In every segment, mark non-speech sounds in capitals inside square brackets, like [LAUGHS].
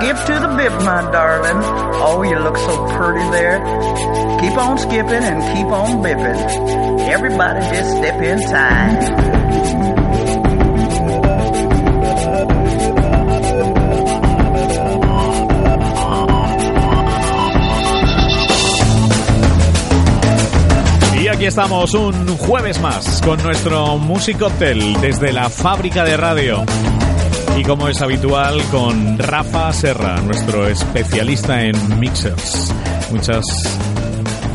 skip to the bip, my darling. Oh, you look so pretty there. Keep on skipping and keep on bipping. Everybody just step in time. Aquí estamos un jueves más con nuestro Music Hotel desde la fábrica de radio. Y como es habitual, con Rafa Serra, nuestro especialista en mixers. Muchas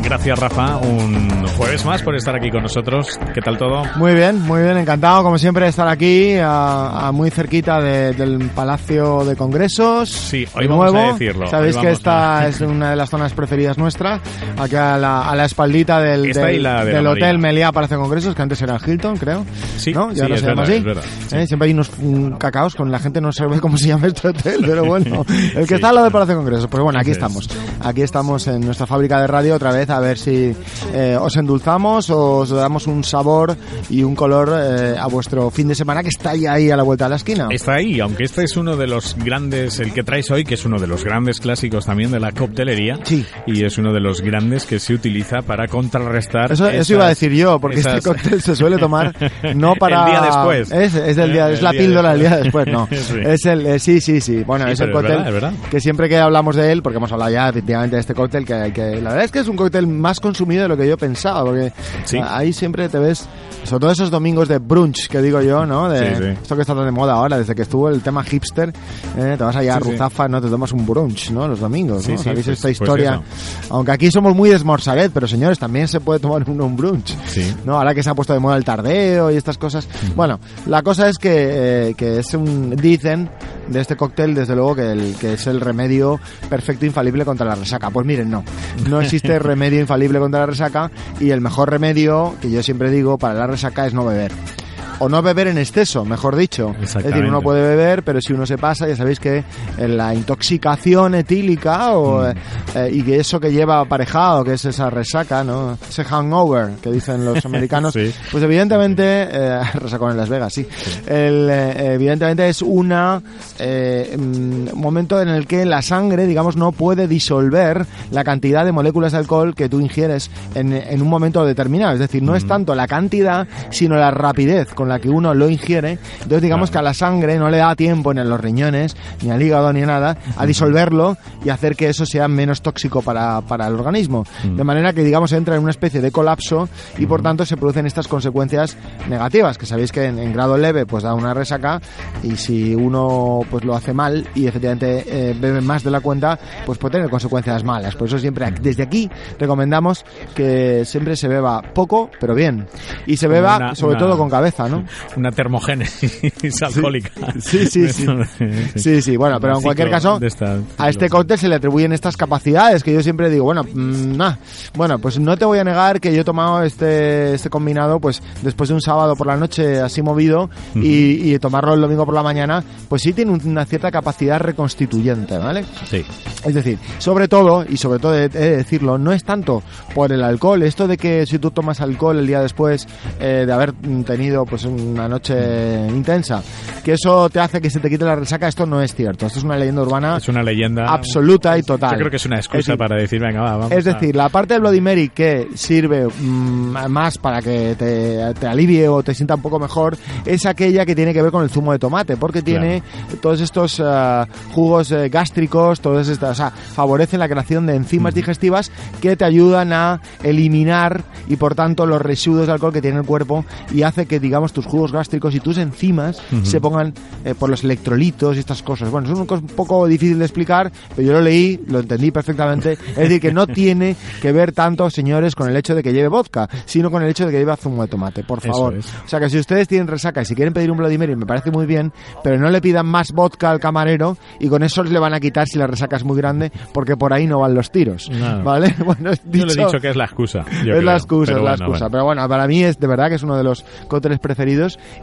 gracias, Rafa. Un jueves más por estar aquí con nosotros. ¿Qué tal todo? Muy bien, muy bien, encantado como siempre de estar aquí, a, a muy cerquita de- del Palacio de Congresos. Sí, hoy de vamos nuevo. a decirlo. Sabéis que esta a- es una de las zonas preferidas nuestras, aquí a la, a la espaldita del, del, y la de la del Hotel. Meliá Palacio de Congresos, que antes era el Hilton, creo. Sí, ¿no? Y sí, es se llama así. es verdad, sí. Eh, Siempre hay unos mm, cacaos con la gente no sabe cómo se llama este hotel, pero bueno, [LAUGHS] el que Sí. está al lado del Palacio de Congresos. Pues bueno, aquí estamos. Aquí estamos en nuestra fábrica de radio otra vez a ver si eh, os endulzamos o os damos un sabor y un color eh, a vuestro fin de semana que está ahí, ahí a la vuelta de la esquina. Está ahí, aunque este es uno de los grandes, el que traes hoy, que es uno de los grandes clásicos también de la coctelería. Sí. Y es uno de los grandes que se utiliza para contrarrestar. Eso, eso esas- iba a decir yo, porque esas- este cóctel se suele tomar [LAUGHS] no para... El día después. Es, es del día, El es la día píldora del día después. no. [LAUGHS] Sí. Es el, eh, sí, sí, sí. Bueno, Sí, es el pero es cóctel verdad, verdad. que siempre que hablamos de él, porque hemos hablado ya efectivamente de este cóctel, que, que la verdad es que es un cóctel más consumido de lo que yo pensaba, porque Sí. ahí siempre te ves, sobre todo esos domingos de brunch que digo yo, ¿no? De Sí, sí. esto que está tan de moda ahora, desde que estuvo el tema hipster, eh, te vas allá a. Ruzafa, ¿no? Te tomas un brunch, ¿no? Los domingos, ¿no? ¿Sabéis pues- esta pues historia? Aunque aquí somos muy de Smorzaret, pero señores, también se puede tomar uno un brunch. ¿no? Ahora que se ha puesto de moda el tardeo y estas cosas. Bueno, la cosa es que, eh, que es un, dicen de este cóctel, desde luego, que, el, que es el remedio perfecto, infalible contra la resaca. Pues miren, no. No existe [LAUGHS] remedio infalible contra la resaca y el mejor remedio, que yo siempre digo, para la resaca es no beber. O no beber en exceso, mejor dicho. Es decir, uno puede beber, pero si uno se pasa, ya sabéis que en la intoxicación etílica o, eh, eh, y que eso que lleva aparejado, que es esa resaca, ¿no? Ese hangover que dicen los [LAUGHS] americanos, Sí. pues evidentemente, eh, [LAUGHS] resacón en Las Vegas, sí. El, eh, evidentemente es una eh, mm, un momento en el que la sangre, digamos, no puede disolver la cantidad de moléculas de alcohol que tú ingieres en, en un momento determinado. Es decir, no es tanto la cantidad, sino la rapidez con la que uno lo ingiere. Entonces, digamos Claro. que a la sangre no le da tiempo ni a los riñones, ni al hígado, ni a nada, a disolverlo y hacer que eso sea menos tóxico para, para el organismo. De manera que, digamos, entra en una especie de colapso y, por tanto, se producen estas consecuencias negativas, que sabéis que en, en grado leve pues da una resaca y si uno pues lo hace mal y efectivamente eh, bebe más de la cuenta, pues puede tener consecuencias malas. Por eso siempre desde aquí recomendamos que siempre se beba poco, pero bien. Y se beba una- sobre una- todo con cabeza, ¿no? Una termogénesis alcohólica. Sí, sí, [LAUGHS] sí. Sí, sí, bueno, pero en cualquier caso, a este cóctel se le atribuyen estas capacidades que yo siempre digo, bueno, mm, nah. bueno, pues no te voy a negar que yo he tomado este, este combinado pues después de un sábado por la noche así movido y, y tomarlo el domingo por la mañana, pues sí tiene un- una cierta capacidad reconstituyente, ¿vale? Sí. Es decir, sobre todo, y sobre todo he de decirlo, no es tanto por el alcohol, esto de que si tú tomas alcohol el día después eh, de haber tenido pues una noche intensa, que eso te hace que se te quite la resaca, esto no es cierto, esto es una leyenda urbana Es una leyenda. absoluta y total. Yo creo que es una excusa Es para decir, venga, va, vamos. es decir, la parte del Bloody Mary que sirve mm, más para que te, te alivie o te sienta un poco mejor es aquella que tiene que ver con el zumo de tomate, porque tiene todos estos ah, jugos eh, gástricos, todas estas, o sea, favorecen la creación de enzimas digestivas que te ayudan a eliminar y por tanto los residuos de alcohol que tiene el cuerpo y hace que digamos tus jugos gástricos y tus enzimas se pongan eh, por los electrolitos y estas cosas. Bueno, es un, un poco difícil de explicar, pero yo lo leí, lo entendí perfectamente. Es decir, que no tiene que ver tanto, señores, con el hecho de que lleve vodka, sino con el hecho de que lleve zumo de tomate, por favor. es. O sea que si ustedes tienen resaca y si quieren pedir un Bloody Mary, me parece muy bien, pero no le pidan más vodka al camarero y con eso le van a quitar si la resaca es muy grande, porque por ahí no van los tiros. No. ¿Vale? [LAUGHS] Bueno, Yo le he dicho que es la excusa. yo es la creo. excusa, Pero es la bueno, excusa. bueno. Pero bueno, para mí es de verdad que es uno de los cócteles preferidos.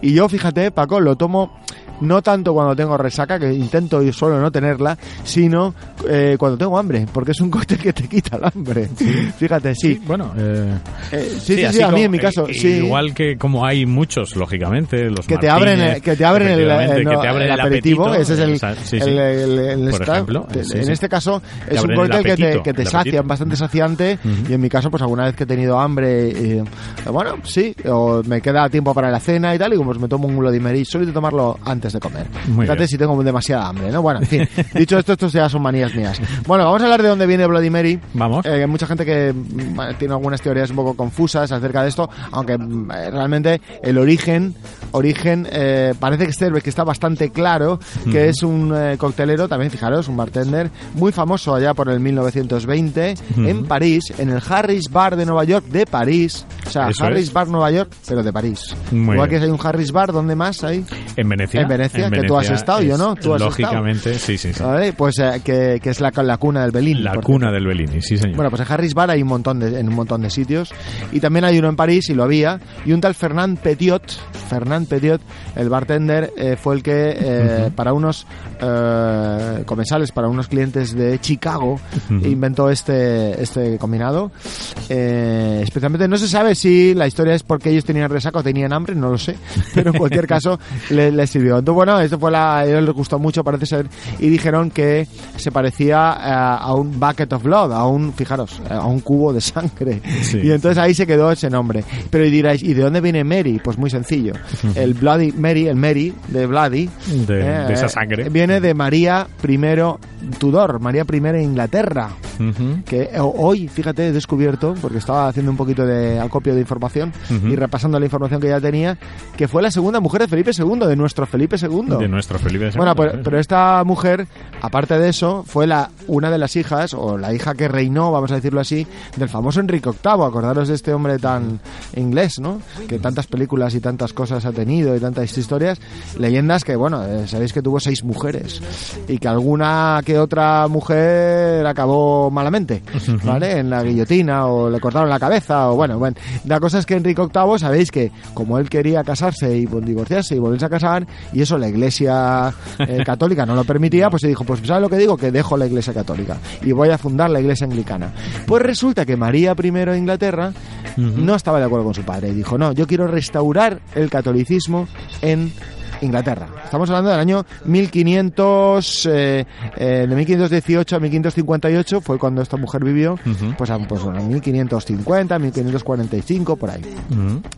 Y yo, fíjate, Paco, lo tomo no tanto cuando tengo resaca, que intento yo solo no tenerla, sino eh, cuando tengo hambre, porque es un cóctel que te quita el hambre. Fíjate, sí. bueno, eh, Eh, sí, sí, sí, a mí en mi caso, eh, sí. Igual que como hay muchos, lógicamente, los que te abren Martínez, el, que te abren el, no, te abren el aperitivo apetito, ese es el, sí, el- sí. el- el- Por ejemplo, sí, en sí. este caso es un el cóctel que te, que te el sacia bastante saciante Ujú. y en mi caso pues alguna vez que he tenido hambre eh, bueno sí o me queda tiempo para la cena y tal y como pues me tomo un Bloody Mary suelo tomarlo antes de comer. Muy fíjate bien. si tengo demasiada hambre no bueno en fin [LAUGHS] dicho esto estos ya son manías mías. Bueno vamos a hablar de dónde viene Bloody Mary Vamos. eh, hay mucha gente que mm, tiene algunas teorías un poco confusas acerca de esto, aunque mm, eh, realmente el origen, origen eh, parece que, ser- que está bastante claro, que es un eh, coctelero, también fijaros, un bartender muy famoso allá por el 1920 en París, en el Harris Bar de Nueva York de París, o sea, Eso Harris es. Bar Nueva York, pero de París. Muy Igual bien. que hay un Harris Bar, ¿dónde más hay? En Venecia. En Venecia, que tú has estado, yo no, tú has Lógicamente, sí, sí, sí. ¿Vale? Pues eh, que, que es la, la cuna del Belín. La cuna del Bellini, sí, señor. bueno, pues en Harris Bar hay un montón de, en un montón de sitios. Y también hay uno en París, y lo había. Y un tal Fernand Petiot, Fernand Petiot, el bartender, eh, fue el que eh, para unos eh, comensales, para unos clientes de Chicago, inventó este, este combinado. Especialmente no se sabe si la historia es porque ellos tenían resaca o tenían hambre, no lo sé. [LAUGHS] Pero en cualquier [LAUGHS] caso le, le sirvió. Entonces, bueno, esto fue la, a ellos les gustó mucho, parece ser. Y dijeron que se parecía eh, a un bucket of blood, a un, fijaros, a un cubo de sangre. Sí. y entonces ahí se quedó ese nombre. Pero y diráis, ¿y de dónde viene Mary? Pues muy sencillo. [LAUGHS] El Bloody Mary, el Mary de Bloody, De- eh, de esa sangre. viene de María I Tudor, María I de Inglaterra Ujú. que eh, hoy, fíjate, he descubierto, porque estaba haciendo un poquito de acopio de información y repasando la información que ya tenía, que fue la segunda mujer de Felipe II, de nuestro Felipe II. De nuestro Felipe Bueno, II, pues- sí. pero esta mujer, aparte de eso, fue la una de las hijas, o la hija que reinó, vamos a decirlo así, del famoso Enrique VIII. Acordaros de este hombre tan inglés, ¿no? Que tantas películas y tantas cosas ha tenido y tantas historias. Leyendas que, bueno, eh, sabéis que tuvo seis mujeres y que alguna que otra mujer acabó malamente, ¿vale? En la guillotina o le cortaron la cabeza o bueno, bueno. La cosa es que Enrique VIII, sabéis que como él quería casarse y divorciarse y volverse a casar y eso la iglesia eh, [LAUGHS] católica no lo permitía, pues se dijo, pues ¿sabes lo que digo? Que dejo la iglesia católica y voy a fundar la iglesia anglicana. Pues resulta que María I de Inglaterra no estaba de acuerdo con su padre y dijo, no, yo quiero restaurar el catolicismo en Inglaterra. Estamos hablando del año 1500, eh, eh, de 1518 a 1558 fue cuando esta mujer vivió, Ujú. pues, a, pues a 1550, 1545, por ahí.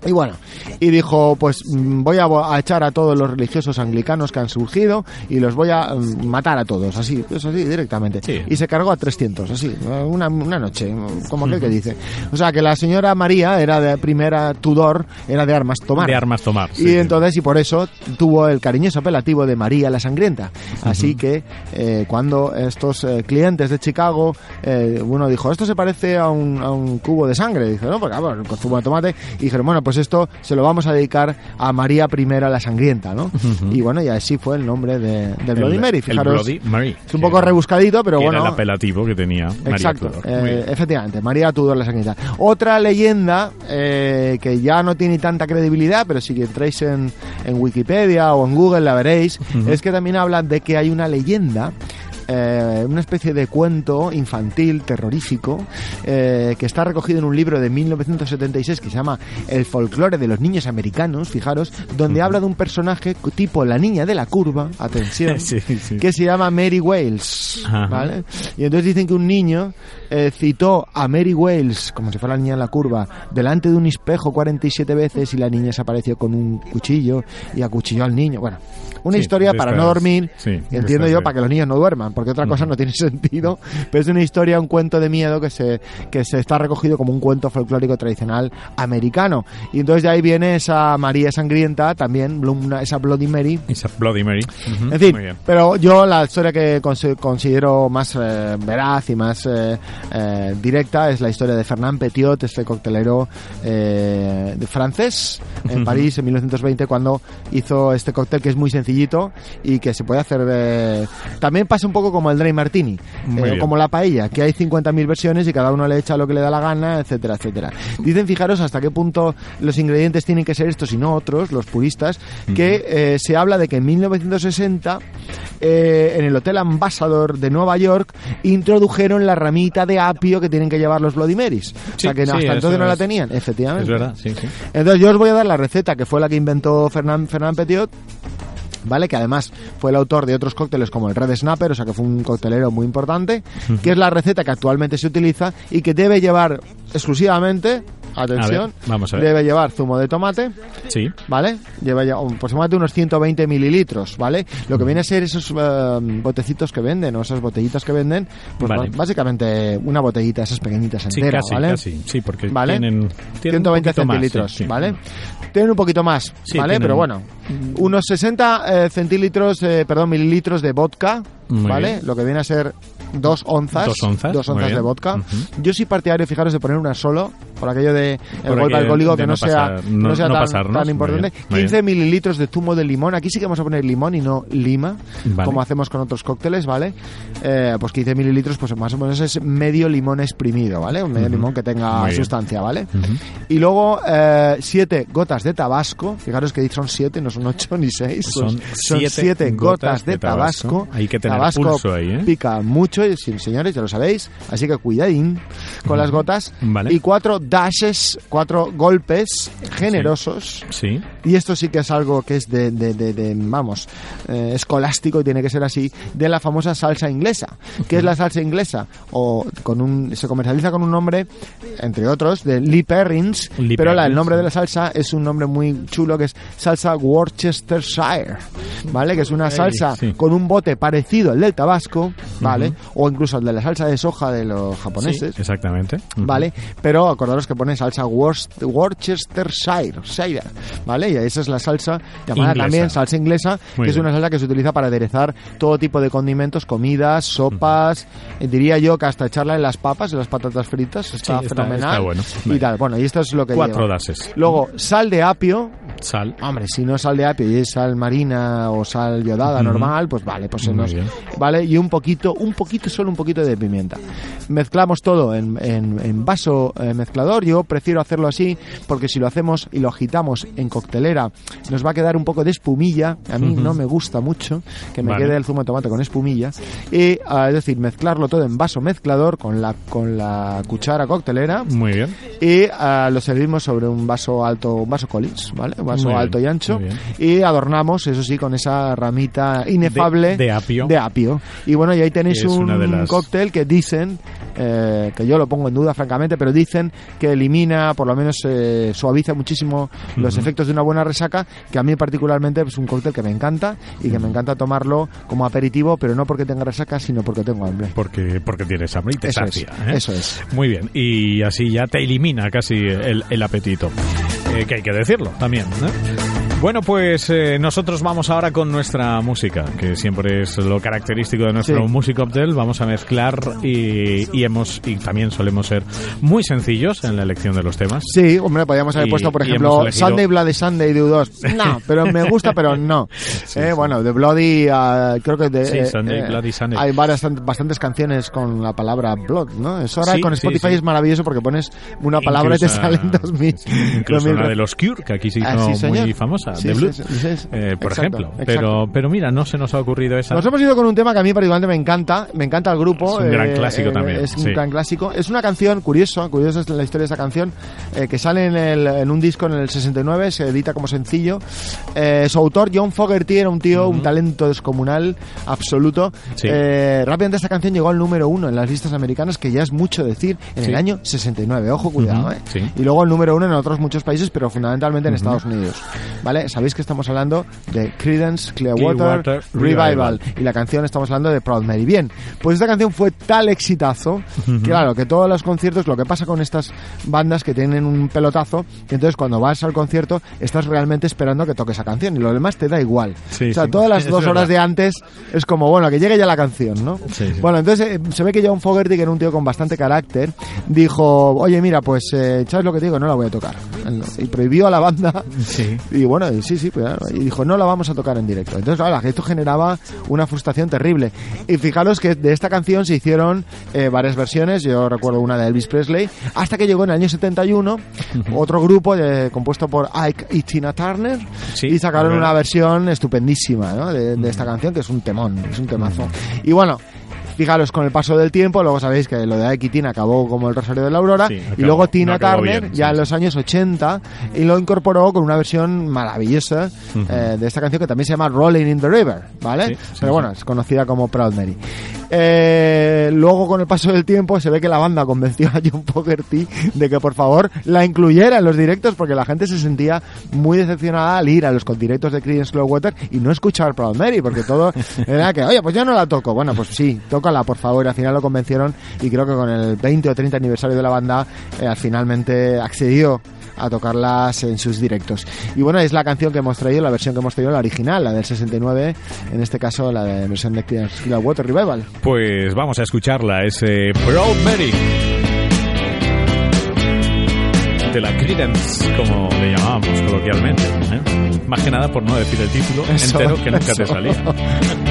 Y bueno, y dijo, pues mm, voy a, a echar a todos los religiosos anglicanos que han surgido y los voy a mm, matar a todos, así, pues así directamente. Sí. Y se cargó a 300, así, una, una noche, como aquel que dice. O sea, que la señora María era de primera Tudor, era de armas tomar. De armas tomar. sí, Y entonces, y por eso tuvo el cariñoso apelativo de María la Sangrienta. Así que eh, cuando estos eh, clientes de Chicago, eh, uno dijo, esto se parece a un, a un cubo de sangre, dice, no, porque claro, con zumo de tomate, y dijeron, bueno, pues esto se lo vamos a dedicar a María I la Sangrienta, ¿no? Y bueno, y así fue el nombre de, del Bloody Mary, el fijaros. Bloody Mary, Es un poco era- rebuscadito, pero bueno. Era el apelativo que tenía María Exacto, Tudor. efectivamente, María Tudor la Sangrienta. Otra leyenda que ya no tiene tanta credibilidad, pero si entráis en, en Wikipedia o en Google la veréis, es que también hablan de que hay una leyenda eh, una especie de cuento infantil, terrorífico, eh, que está recogido en un libro de 1976 que se llama El folclore de los niños americanos, fijaros, donde habla de un personaje tipo la niña de la curva, atención, [LAUGHS] Sí, sí. que se llama Mary Wales, Ajá. ¿vale? Y entonces dicen que un niño eh, citó a Mary Wales, como si fuera la niña en la curva, delante de un espejo 47 veces y la niña se apareció con un cuchillo y acuchilló al niño. Bueno, una Sí, historia de para no dormir, de entiendo yo, de- para que los niños no duerman, porque otra cosa no tiene [LAUGHS] sentido, pero es una historia, un cuento de miedo que se, que se está recogido como un cuento folclórico tradicional americano. Y entonces de ahí viene esa María Sangrienta, también, una- esa Bloody Mary, Esa Bloody Mary. Ujú, en fin, pero yo la historia que consi- considero más eh, veraz y más eh, eh, directa es la historia de Fernand Petiot, este coctelero eh, de francés en París en 1920 cuando hizo este cóctel que es muy sencillito y que se puede hacer. eh, también pasa un poco poco como el Dry Martini, eh, como la paella, que hay 50.000 versiones y cada uno le echa lo que le da la gana, etcétera, etcétera. Dicen, fijaros hasta qué punto los ingredientes tienen que ser estos y no otros, los puristas, que eh, se habla de que en 1960 eh, en el Hotel Ambassador de Nueva York introdujeron la ramita de apio que tienen que llevar los Bloody Marys. o sea que sí, hasta entonces no la tenían, efectivamente. Es verdad, sí. Entonces yo os voy a dar la receta que fue la que inventó Fernand, Fernand Petiot. ¿Vale? Que además fue el autor de otros cócteles como el Red Snapper, o sea que fue un coctelero muy importante, que es la receta que actualmente se utiliza y que debe llevar exclusivamente, atención, A ver, vamos a ver. debe llevar zumo de tomate, Sí, ¿vale? Lleva ya un- aproximadamente unos 120 mililitros, ¿vale? Lo que viene a ser esos eh, botecitos que venden o esas botellitas que venden, pues Vale. básicamente una botellita, esas pequeñitas sí, entera, casi, ¿vale? casi. Sí, porque ¿Vale? tienen, tienen 120 un poquito más, centilitros, sí, sí. ¿vale? Tienen un poquito más, Sí, ¿vale? tienen- Pero bueno, unos 60 eh, centilitros, eh, perdón, mililitros de vodka, Muy ¿vale? bien. Lo que viene a ser dos onzas, Dos onzas, muy de bien. vodka. Yo soy partidario, fijaros, de poner una solo, por aquello de el golpe alcohólico que no, sea, no no- sea no tan, pasarnos. tan importante. bien, muy 15 mililitros de zumo de limón. Aquí sí que vamos a poner limón y no lima, Vale. como hacemos con otros cócteles, ¿vale? Eh, pues 15 mililitros, pues más o menos es medio limón exprimido, ¿vale? Un medio limón que tenga Muy sustancia, ¿vale? Y luego 7 gotas de tabasco. Fijaros que son 7, no son 8 ni 6. Son Son siete 7 gotas de de tabasco. tabasco. Hay que tener tabasco pulso ahí, ¿eh? pica mucho, y, señores, ya lo sabéis. Así que cuidadín con las gotas. Vale. Y 4 dashes, 4 golpes generosos. Sí, Y esto sí que es algo que es de, de- de- de, vamos, eh, escolástico y tiene que ser así, de la famosa salsa inglesa. ¿Qué es la salsa inglesa? O con un, se comercializa con un nombre, entre otros, de Lee Perrins, Lee pero la- el nombre de la salsa es un nombre muy chulo que es salsa Worcestershire, ¿vale? Que es una salsa sí. con un bote parecido al del tabasco, ¿vale? O incluso al de la salsa de soja de los sí, japoneses. exactamente. ¿vale? Pero acordaros que pone salsa Worc- Worcestershire, Shire, ¿vale? Y esa es la salsa llamada Inglesa. también salsa inglesa, Muy que es una salsa que se utiliza para aderezar todo tipo de condimentos, comidas, sopas, diría yo que hasta echarla en las papas, en las patatas fritas, está Sí, está- fenomenal. está bueno. Y tal, bueno, y esto es lo que Cuatro lleva. dases. Luego, sal de apio, Sal. Hombre, si no es sal de apio y es sal marina o sal yodada normal, pues vale, pues se nos, vale y un poquito, un poquito, solo un poquito de pimienta. Mezclamos todo en, en- en vaso eh, mezclador. Yo prefiero hacerlo así porque si lo hacemos y lo agitamos en coctelera nos va a quedar un poco de espumilla. A mí no me gusta mucho que me Vale. quede el zumo de tomate con espumilla. Y ah, es decir, mezclarlo todo en vaso mezclador con la con la cuchara coctelera Muy bien. y ah, lo servimos sobre un vaso alto, un vaso Collins, ¿vale? Vaso Muy bien, alto y ancho. Y adornamos, eso sí, con esa ramita inefable De- de apio. de apio. Y bueno, y ahí tenéis es un las- cóctel que dicen, eh, que yo lo pongo en duda francamente, pero dicen que elimina, por lo menos eh, suaviza muchísimo los efectos de una buena resaca, que a mí particularmente es un cóctel que me encanta y que me encanta tomarlo como aperitivo, pero no porque tenga resaca, sino porque tengo hambre. Porque, porque tienes hambre y te Eso es, sacia. ¿eh? eso es. Muy bien. Y así ya te elimina casi el, el apetito. Que hay que decirlo también. ¿eh? Bueno, pues eh, nosotros vamos ahora con nuestra música, que siempre es lo característico de nuestro Sí. Music Cocktail. Vamos a mezclar y, y hemos y también solemos ser muy sencillos en la elección de los temas. Sí, hombre, podríamos haber Y- puesto, por ejemplo, elegido- Sunday Bloody Sunday de U2. [LAUGHS] No, pero me gusta, pero no. [LAUGHS] Eh, Bueno, de Bloody, ah, creo que de, Sí, eh, Sunday, eh, Bloody Sunday. hay varias, bastantes canciones con la palabra Blood, ¿no? Eso ahora con Spotify es maravilloso porque pones una palabra y te salen dos mil. Incluso de los Cure, que aquí se hizo Ah, muy famosa, Sí, de sí, sí, sí. eh, por Exacto, ejemplo. exacto. Pero, pero mira, no se nos ha ocurrido esa. Nos hemos ido con un tema que a mí particularmente me encanta, me encanta el grupo. Es un gran clásico también, Es un gran clásico. Es una canción curiosa, curiosa es la historia de esta canción, eh, que sale en, el- en un disco en el 69, se edita como sencillo. Eh, su autor, John Fogerty, era un tío, un talento descomunal, absoluto. Eh, rápidamente esta canción llegó al número uno en las listas americanas, que ya es mucho decir, en el año 69. Ojo, cuidado, eh. sí. Y luego el número uno en otros muchos países, pero fundamentalmente en Estados Unidos. ¿Vale? Sabéis que estamos hablando de Creedence Clearwater, Clearwater Revival. Revival. Y la canción estamos hablando de Proud Mary. Bien, pues esta canción fue tal exitazo, que claro, que todos los conciertos, lo que pasa con estas bandas que tienen un pelotazo, que entonces cuando vas al concierto estás realmente esperando que toque esa canción y lo demás te da igual. Sí, o sea, sí. todas las dos horas verdad. de antes es como, bueno, que llegue ya la canción, ¿no? Sí. Bueno, entonces eh, se ve que John Fogerty, que era un tío con bastante carácter, dijo, oye, mira, pues, eh, ¿sabes lo que te digo? No la voy a tocar. y prohibió a la banda. Y bueno, y sí, sí, pues, y dijo, no la vamos a tocar en directo. Entonces, claro, esto generaba una frustración terrible. Y fijaros que de esta canción se hicieron eh, varias versiones, yo recuerdo una de Elvis Presley, hasta que llegó en el año 71 otro grupo eh, compuesto por Ike y Tina Turner Sí, y sacaron una versión estupendísima ¿no? de, de esta canción, que es un temón, es un temazo. Y bueno, fijaros, con el paso del tiempo, luego sabéis que lo de Ike y Tina acabó como el Rosario de la Aurora, Sí, acabó- y luego Tina no Turner, bien, ya sí, en los años 80, y lo incorporó con una versión maravillosa eh, de esta canción que también se llama Rolling in the River, ¿vale? Sí, Pero bueno, es conocida como Proud Mary. Eh, luego, con el paso del tiempo, se ve que la banda convenció a John Fogerty de que por favor la incluyera en los directos porque la gente se sentía muy decepcionada al ir a los directos de Creedence Clearwater y no escuchar Proud Mary porque todo era que, oye, pues yo no la toco. Bueno, pues sí, tócala por favor. Al final lo convencieron y creo que con el 20 o 30 aniversario de la banda, eh, finalmente accedió a tocarlas en sus directos. Y bueno, es la canción que hemos traído, la versión que hemos traído, la original, la del 69, en este caso la de versión de Clearwater Revival. Pues vamos a escucharla, ese Proud Mary. De la Credence, como le llamábamos coloquialmente. ¿eh? Más que nada por no decir el título Eso, entero que nunca te salía. [LAUGHS]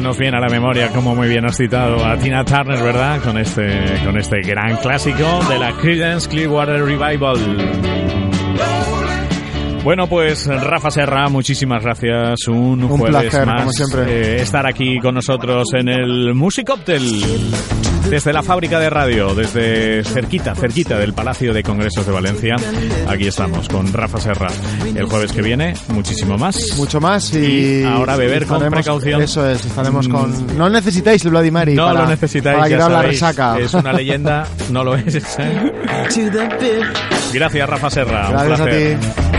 Nos viene a la memoria, como muy bien has citado a Tina Turner, ¿verdad? Con este, con este gran clásico de la Creedence Clearwater Revival. Bueno, pues Rafa Serra, muchísimas gracias. Un, Un jueves placer, más como siempre. eh, estar aquí con nosotros en el Musicoptel. Desde la fábrica de radio, desde cerquita, cerquita del Palacio de Congresos de Valencia. Aquí estamos con Rafa Serra. El jueves que viene, muchísimo más. Mucho más y, Y ahora beber con precaución. Eso es, estaremos Mm. con... No necesitáis el Bloody Mary No para, lo necesitáis, para ya quitar la sabéis. resaca. Es una leyenda, no lo es. [LAUGHS] ¿eh? Gracias, Rafa Serra. un Gracias a placer. ti.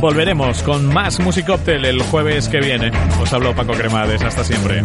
Volveremos con más Musicoptel el jueves que viene. Os hablo Paco Cremades. Hasta siempre.